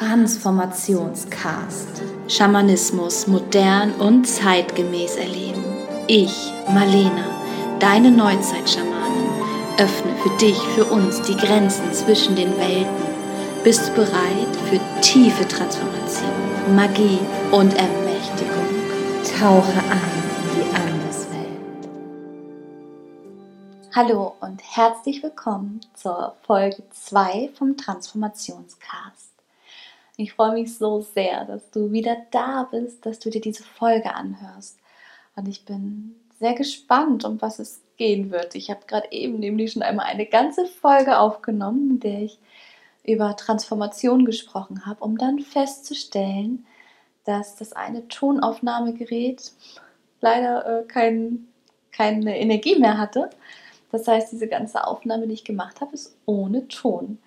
Transformationscast. Schamanismus modern und zeitgemäß erleben. Ich, Marlena, deine Neuzeitschamanin, öffne für dich, für uns die Grenzen zwischen den Welten. Bist du bereit für tiefe Transformation, Magie und Ermächtigung? Tauche ein in die Anderswelt. Hallo und herzlich willkommen zur Folge 2 vom Transformationscast. Ich freue mich so sehr, dass du wieder da bist, dass du dir diese Folge anhörst. Und ich bin sehr gespannt, um was es gehen wird. Ich habe gerade eben nämlich schon einmal eine ganze Folge aufgenommen, in der ich über Transformation gesprochen habe, um dann festzustellen, dass das eine Tonaufnahmegerät leider äh, kein, keine Energie mehr hatte. Das heißt, diese ganze Aufnahme, die ich gemacht habe, ist ohne Ton.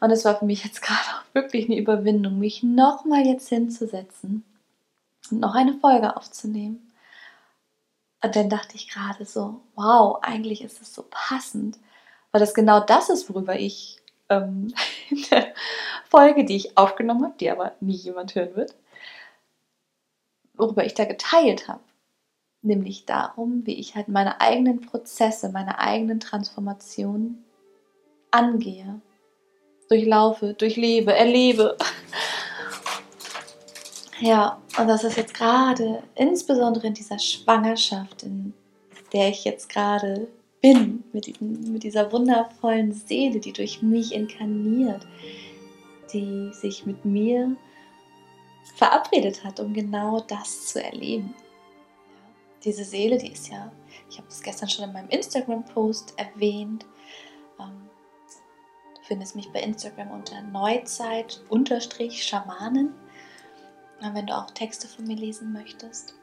Und es war für mich jetzt gerade auch wirklich eine Überwindung, mich nochmal jetzt hinzusetzen und noch eine Folge aufzunehmen. Und dann dachte ich gerade so, wow, eigentlich ist es so passend, weil das genau das ist, worüber ich ähm, in der Folge, die ich aufgenommen habe, die aber nie jemand hören wird, worüber ich da geteilt habe. Nämlich darum, wie ich halt meine eigenen Prozesse, meine eigenen Transformationen angehe durchlaufe, durchlebe, erlebe. Ja, und das ist jetzt gerade, insbesondere in dieser Schwangerschaft, in der ich jetzt gerade bin, mit, mit dieser wundervollen Seele, die durch mich inkarniert, die sich mit mir verabredet hat, um genau das zu erleben. Diese Seele, die ist ja, ich habe das gestern schon in meinem Instagram-Post erwähnt, findest mich bei Instagram unter Neuzeit-Schamanen, wenn du auch Texte von mir lesen möchtest.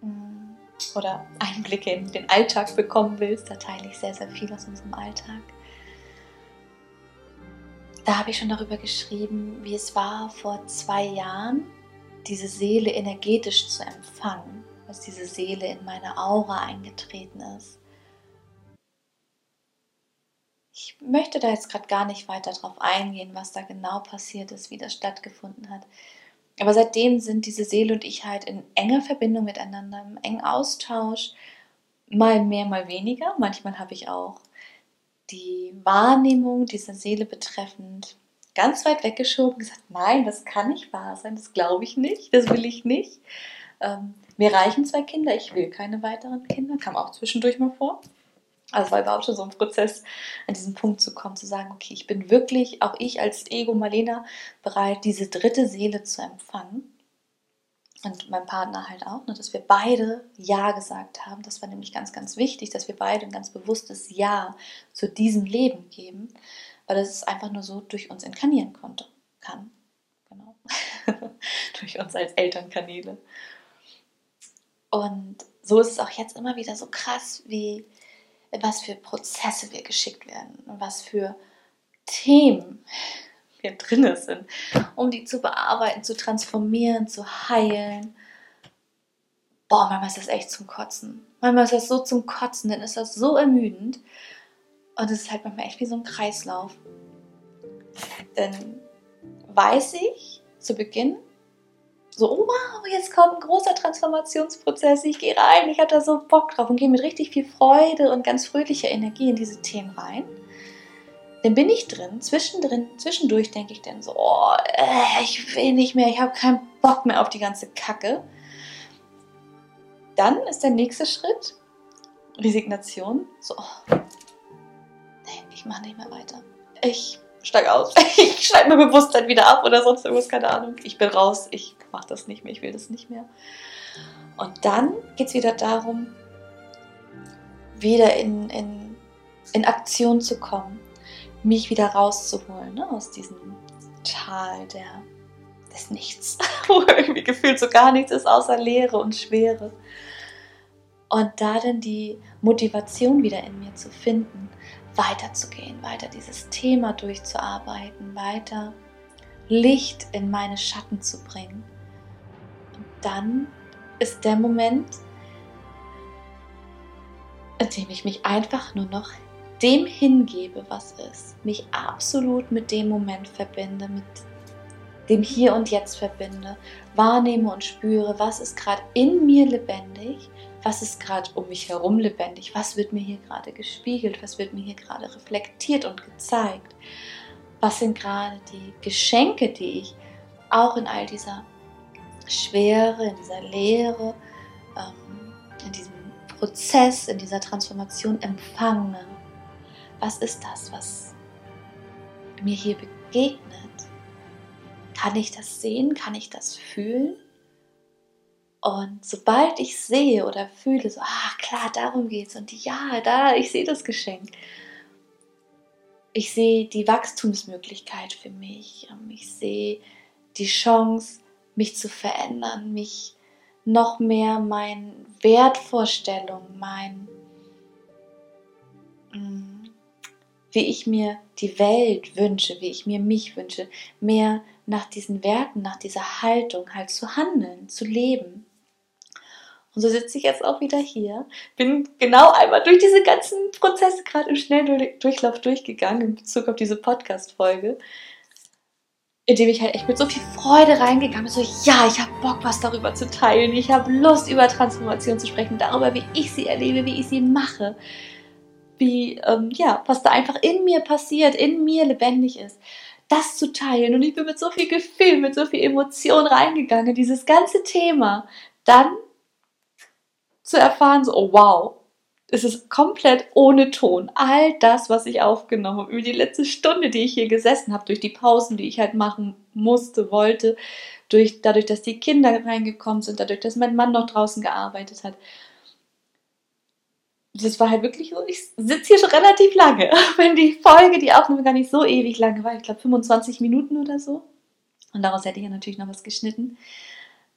Mm, oder Einblicke in den Alltag bekommen willst, da teile ich sehr, sehr viel aus unserem Alltag. Da habe ich schon darüber geschrieben, wie es war vor zwei Jahren, diese Seele energetisch zu empfangen, dass diese Seele in meine Aura eingetreten ist ich möchte da jetzt gerade gar nicht weiter drauf eingehen, was da genau passiert ist, wie das stattgefunden hat. Aber seitdem sind diese Seele und ich halt in enger Verbindung miteinander, im engen Austausch, mal mehr, mal weniger. Manchmal habe ich auch die Wahrnehmung dieser Seele betreffend ganz weit weggeschoben, gesagt, nein, das kann nicht wahr sein, das glaube ich nicht, das will ich nicht. Ähm, mir reichen zwei Kinder, ich will keine weiteren Kinder, kam auch zwischendurch mal vor. Also war überhaupt schon so ein Prozess, an diesen Punkt zu kommen, zu sagen, okay, ich bin wirklich, auch ich als Ego Marlena, bereit, diese dritte Seele zu empfangen. Und mein Partner halt auch, ne, dass wir beide Ja gesagt haben. Das war nämlich ganz, ganz wichtig, dass wir beide ein ganz bewusstes Ja zu diesem Leben geben, weil es einfach nur so durch uns inkarnieren konnte, kann. Genau. durch uns als Elternkanäle. Und so ist es auch jetzt immer wieder so krass, wie was für Prozesse wir geschickt werden was für Themen wir drin sind, um die zu bearbeiten, zu transformieren, zu heilen. Boah, manchmal ist das echt zum Kotzen. Manchmal ist das so zum Kotzen, dann ist das so ermüdend. Und es ist halt manchmal echt wie so ein Kreislauf. Dann weiß ich zu Beginn, so, oh wow, jetzt kommt ein großer Transformationsprozess, ich gehe rein, ich hatte da so Bock drauf und gehe mit richtig viel Freude und ganz fröhlicher Energie in diese Themen rein. Dann bin ich drin, zwischendrin, zwischendurch denke ich dann so, oh, äh, ich will nicht mehr, ich habe keinen Bock mehr auf die ganze Kacke. Dann ist der nächste Schritt Resignation. So, oh, nee, ich mache nicht mehr weiter. Ich steig aus. Ich schalte mein Bewusstsein wieder ab oder sonst irgendwas, keine Ahnung. Ich bin raus, ich mache das nicht mehr, ich will das nicht mehr. Und dann geht es wieder darum, wieder in, in, in Aktion zu kommen, mich wieder rauszuholen ne, aus diesem Tal der, des Nichts, wo irgendwie gefühlt so gar nichts ist außer Leere und Schwere. Und da dann die Motivation wieder in mir zu finden, weiterzugehen, weiter dieses Thema durchzuarbeiten, weiter Licht in meine Schatten zu bringen. Und dann ist der Moment, in dem ich mich einfach nur noch dem hingebe, was ist, mich absolut mit dem Moment verbinde, mit dem Hier und Jetzt verbinde, wahrnehme und spüre, was ist gerade in mir lebendig, was ist gerade um mich herum lebendig, was wird mir hier gerade gespiegelt, was wird mir hier gerade reflektiert und gezeigt, was sind gerade die Geschenke, die ich auch in all dieser Schwere, in dieser Leere, ähm, in diesem Prozess, in dieser Transformation empfange. Was ist das, was mir hier begegnet? Kann ich das sehen? Kann ich das fühlen? Und sobald ich sehe oder fühle, so, ah klar, darum geht es und ja, da, ich sehe das Geschenk. Ich sehe die Wachstumsmöglichkeit für mich. Ähm, ich sehe die Chance, mich zu verändern, mich noch mehr meinen Wertvorstellungen, mein, mm, wie ich mir die Welt wünsche, wie ich mir mich wünsche, mehr nach diesen Werten, nach dieser Haltung halt zu handeln, zu leben. Und so sitze ich jetzt auch wieder hier, bin genau einmal durch diese ganzen Prozesse gerade im Schnelldurchlauf durchgegangen in Bezug auf diese Podcast-Folge, indem ich halt echt mit so viel Freude reingegangen bin, so ja, ich habe Bock, was darüber zu teilen, ich habe Lust, über Transformation zu sprechen, darüber, wie ich sie erlebe, wie ich sie mache, wie, ähm, ja, was da einfach in mir passiert, in mir lebendig ist das zu teilen. Und ich bin mit so viel Gefühl, mit so viel Emotion reingegangen, dieses ganze Thema. Dann zu erfahren, so, oh wow, es ist komplett ohne Ton. All das, was ich aufgenommen habe, über die letzte Stunde, die ich hier gesessen habe, durch die Pausen, die ich halt machen musste, wollte, durch, dadurch, dass die Kinder reingekommen sind, dadurch, dass mein Mann noch draußen gearbeitet hat, das war halt wirklich so, ich sitze hier schon relativ lange, wenn die Folge, die Aufnahme gar nicht so ewig lange war, ich glaube 25 Minuten oder so. Und daraus hätte ich ja natürlich noch was geschnitten.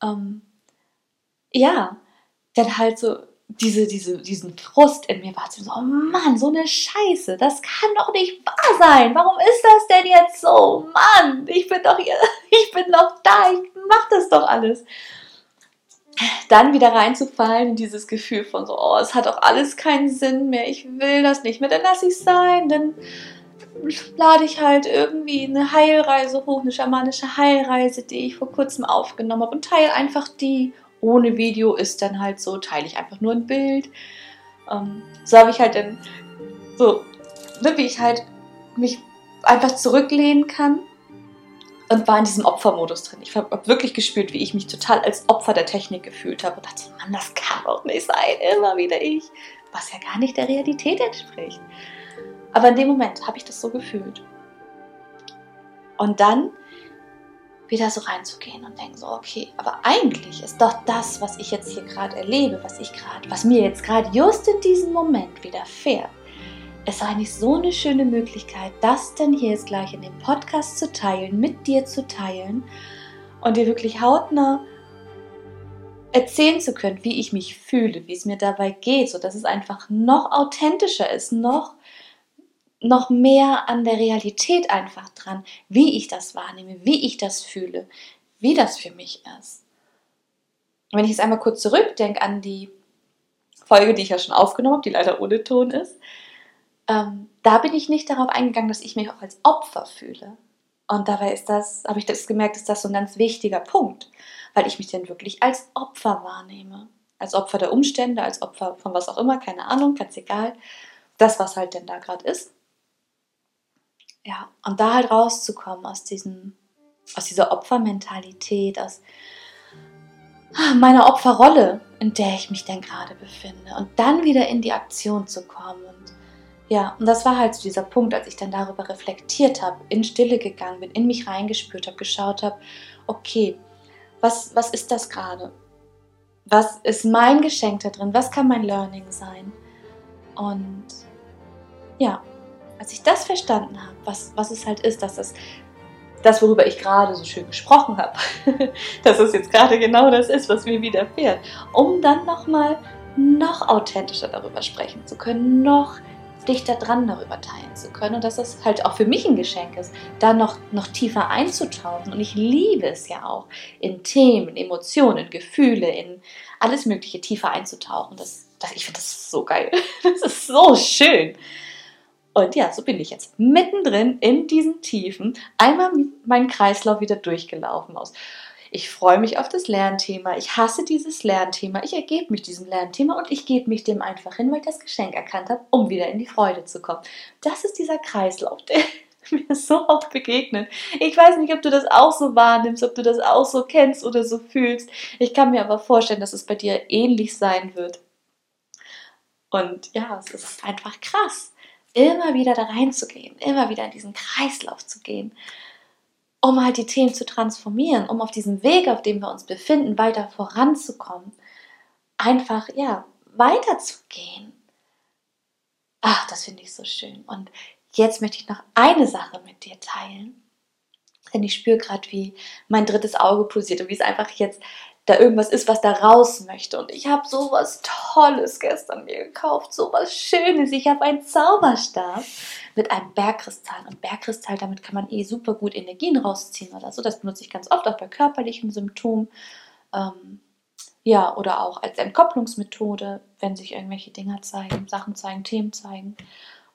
Ähm, ja, dann halt so diese, diese, diesen Frust in mir war so, oh Mann, so eine Scheiße, das kann doch nicht wahr sein. Warum ist das denn jetzt so? Mann, ich bin doch hier, ich bin noch da, ich mach das doch alles dann wieder reinzufallen in dieses Gefühl von so, oh, es hat auch alles keinen Sinn mehr, ich will das nicht mehr, dann lasse ich sein, dann lade ich halt irgendwie eine Heilreise hoch, eine schamanische Heilreise, die ich vor kurzem aufgenommen habe und teile einfach die. Ohne Video ist dann halt so, teile ich einfach nur ein Bild. Ähm, so habe ich halt dann so, ne, wie ich halt mich einfach zurücklehnen kann und war in diesem Opfermodus drin. Ich habe wirklich gespürt, wie ich mich total als Opfer der Technik gefühlt habe und dachte, Mann, das kann doch nicht sein, immer wieder ich, was ja gar nicht der Realität entspricht. Aber in dem Moment habe ich das so gefühlt. Und dann wieder so reinzugehen und denken so, okay, aber eigentlich ist doch das, was ich jetzt hier gerade erlebe, was ich gerade, was mir jetzt gerade just in diesem Moment widerfährt, ist eigentlich so eine schöne Möglichkeit, das denn hier jetzt gleich in dem Podcast zu teilen, mit dir zu teilen und dir wirklich hautnah erzählen zu können, wie ich mich fühle, wie es mir dabei geht, so dass es einfach noch authentischer ist, noch noch mehr an der Realität einfach dran, wie ich das wahrnehme, wie ich das fühle, wie das für mich ist. wenn ich jetzt einmal kurz zurückdenke an die Folge, die ich ja schon aufgenommen habe, die leider ohne Ton ist, ähm, da bin ich nicht darauf eingegangen, dass ich mich auch als Opfer fühle. Und dabei ist das, habe ich das gemerkt, ist das so ein ganz wichtiger Punkt, weil ich mich dann wirklich als Opfer wahrnehme. Als Opfer der Umstände, als Opfer von was auch immer, keine Ahnung, ganz egal. Das, was halt denn da gerade ist. Ja, und da halt rauszukommen aus diesem, aus dieser Opfermentalität, aus meiner Opferrolle, in der ich mich denn gerade befinde. Und dann wieder in die Aktion zu kommen und ja, und das war halt so dieser Punkt, als ich dann darüber reflektiert habe, in Stille gegangen bin, in mich reingespürt habe, geschaut habe, okay, was, was ist das gerade? Was ist mein Geschenk da drin? Was kann mein Learning sein? Und ja, als ich das verstanden habe, was, was es halt ist, dass das, das, worüber ich gerade so schön gesprochen habe, dass es jetzt gerade genau das ist, was mir widerfährt, um dann nochmal noch authentischer darüber sprechen zu können, noch dichter dran darüber teilen zu können und dass es halt auch für mich ein Geschenk ist, da noch, noch tiefer einzutauchen. Und ich liebe es ja auch, in Themen, Emotionen, Gefühle, in alles Mögliche tiefer einzutauchen. Das, das, ich finde das so geil. Das ist so schön. Und ja, so bin ich jetzt mittendrin in diesen Tiefen einmal meinen Kreislauf wieder durchgelaufen aus. Ich freue mich auf das Lernthema. Ich hasse dieses Lernthema. Ich ergebe mich diesem Lernthema und ich gebe mich dem einfach hin, weil ich das Geschenk erkannt habe, um wieder in die Freude zu kommen. Das ist dieser Kreislauf, der mir so oft begegnet. Ich weiß nicht, ob du das auch so wahrnimmst, ob du das auch so kennst oder so fühlst. Ich kann mir aber vorstellen, dass es bei dir ähnlich sein wird. Und ja, es ist einfach krass, immer wieder da reinzugehen, immer wieder in diesen Kreislauf zu gehen um halt die Themen zu transformieren, um auf diesem Weg, auf dem wir uns befinden, weiter voranzukommen. Einfach, ja, weiterzugehen. Ach, das finde ich so schön. Und jetzt möchte ich noch eine Sache mit dir teilen. Denn ich spüre gerade, wie mein drittes Auge pulsiert und wie es einfach jetzt da irgendwas ist, was da raus möchte. Und ich habe sowas Tolles gestern mir gekauft, sowas Schönes. Ich habe einen Zauberstab mit einem Bergkristall. Und Bergkristall, damit kann man eh super gut Energien rausziehen oder so. Das benutze ich ganz oft auch bei körperlichen Symptomen. Ähm, ja, oder auch als Entkopplungsmethode, wenn sich irgendwelche Dinge zeigen, Sachen zeigen, Themen zeigen.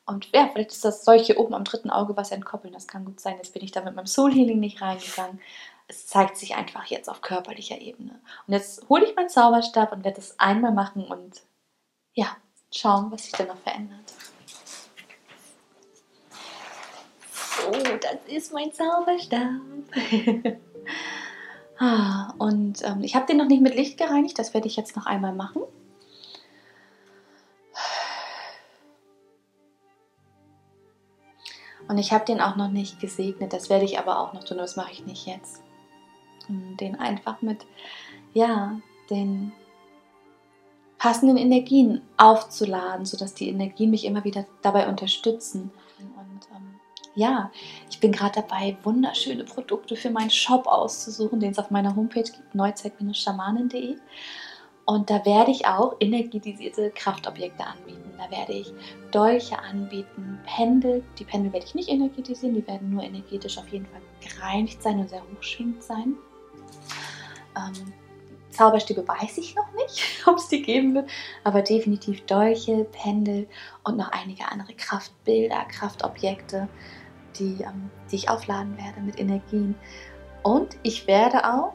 Und ja, vielleicht ist das solche oben am dritten Auge was entkoppeln. Das kann gut sein. Jetzt bin ich da mit meinem Soul Healing nicht reingegangen es zeigt sich einfach jetzt auf körperlicher Ebene. Und jetzt hole ich meinen Zauberstab und werde es einmal machen und ja, schauen, was sich dann noch verändert. So, das ist mein Zauberstab. ah, und ähm, ich habe den noch nicht mit Licht gereinigt, das werde ich jetzt noch einmal machen. Und ich habe den auch noch nicht gesegnet, das werde ich aber auch noch tun, das mache ich nicht jetzt den einfach mit, ja, den passenden Energien aufzuladen, sodass die Energien mich immer wieder dabei unterstützen. Und ähm, ja, ich bin gerade dabei, wunderschöne Produkte für meinen Shop auszusuchen, den es auf meiner Homepage gibt, neuzeit-schamanen.de. Und da werde ich auch energetisierte Kraftobjekte anbieten. Da werde ich Dolche anbieten, Pendel. Die Pendel werde ich nicht energetisieren, die werden nur energetisch auf jeden Fall gereinigt sein und sehr hochschwingend sein. Ähm, Zauberstäbe weiß ich noch nicht, ob es die geben wird, aber definitiv Dolche, Pendel und noch einige andere Kraftbilder, Kraftobjekte, die, ähm, die ich aufladen werde mit Energien. Und ich werde auch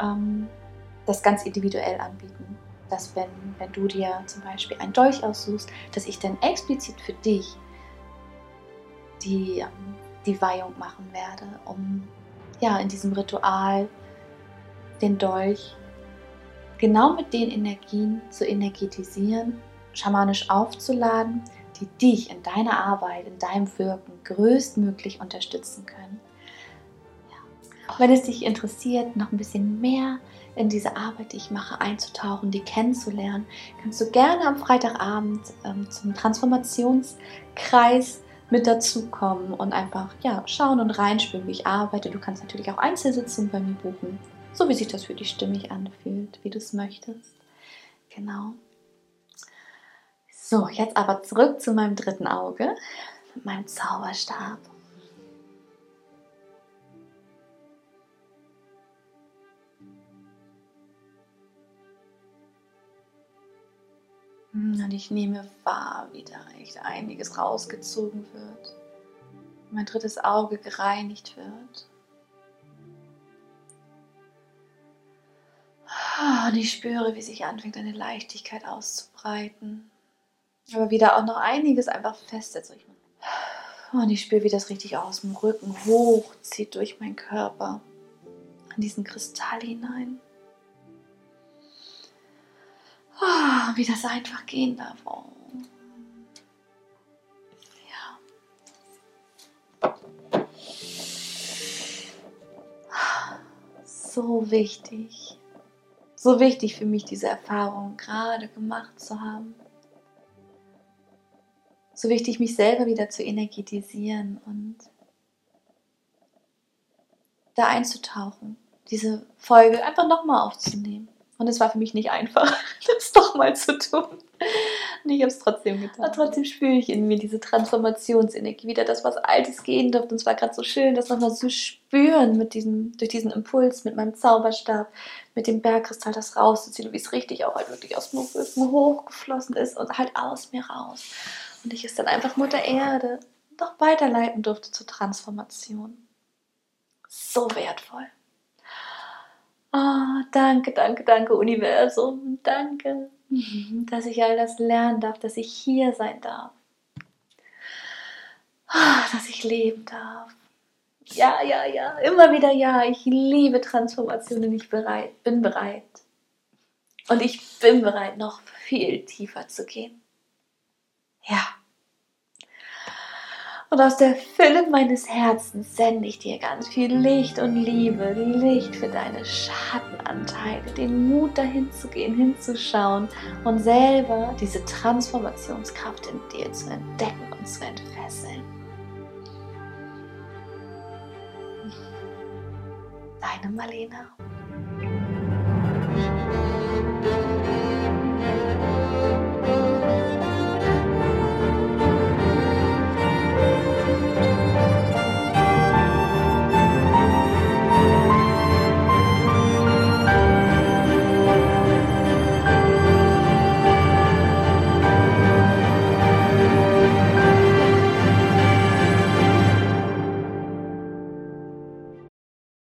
ähm, das ganz individuell anbieten. Dass wenn, wenn du dir zum Beispiel einen Dolch aussuchst, dass ich dann explizit für dich die, ähm, die Weihung machen werde, um ja in diesem Ritual den Dolch genau mit den Energien zu energetisieren, schamanisch aufzuladen, die dich in deiner Arbeit, in deinem Wirken größtmöglich unterstützen können. Wenn es dich interessiert, noch ein bisschen mehr in diese Arbeit, die ich mache, einzutauchen, die kennenzulernen, kannst du gerne am Freitagabend ähm, zum Transformationskreis mit dazukommen und einfach ja, schauen und reinspüren, wie ich arbeite. Du kannst natürlich auch Einzelsitzungen bei mir buchen so wie sich das für dich stimmig anfühlt, wie du es möchtest. Genau. So, jetzt aber zurück zu meinem dritten Auge, meinem Zauberstab. Und ich nehme wahr, wie da echt einiges rausgezogen wird. Mein drittes Auge gereinigt wird. Und ich spüre, wie sich anfängt, eine Leichtigkeit auszubreiten. Aber wieder auch noch einiges einfach festsetzt. Und ich spüre, wie das richtig aus dem Rücken hochzieht durch meinen Körper. In diesen Kristall hinein. Oh, wie das einfach gehen darf. Oh. Ja. So wichtig so wichtig für mich, diese Erfahrung gerade gemacht zu haben. So wichtig, mich selber wieder zu energetisieren und da einzutauchen, diese Folge einfach nochmal aufzunehmen. Und es war für mich nicht einfach, das doch mal zu tun. Und ich habe es trotzdem getan. Aber trotzdem spüre ich in mir diese Transformationsenergie, wieder das, was Altes gehen durfte. Und es war gerade so schön, das nochmal zu spüren mit diesem, durch diesen Impuls, mit meinem Zauberstab, mit dem Bergkristall, das rauszuziehen, wie es richtig auch halt wirklich aus dem Rücken hochgeflossen ist und halt aus mir raus. und ich es dann einfach Mutter Erde noch weiterleiten durfte zur Transformation. So wertvoll. Oh, danke, danke, danke, Universum. Danke, dass ich all das lernen darf, dass ich hier sein darf. Ah, dass ich leben darf. Ja, ja, ja, immer wieder ja. Ich liebe Transformationen. Ich bereit, bin bereit. Und ich bin bereit, noch viel tiefer zu gehen. Ja. Und aus der Fülle meines Herzens sende ich dir ganz viel Licht und Liebe, Licht für deine Schattenanteile, den Mut dahin zu gehen, hinzuschauen und selber diese Transformationskraft in dir zu entdecken und zu entfesseln. Deine Marlena.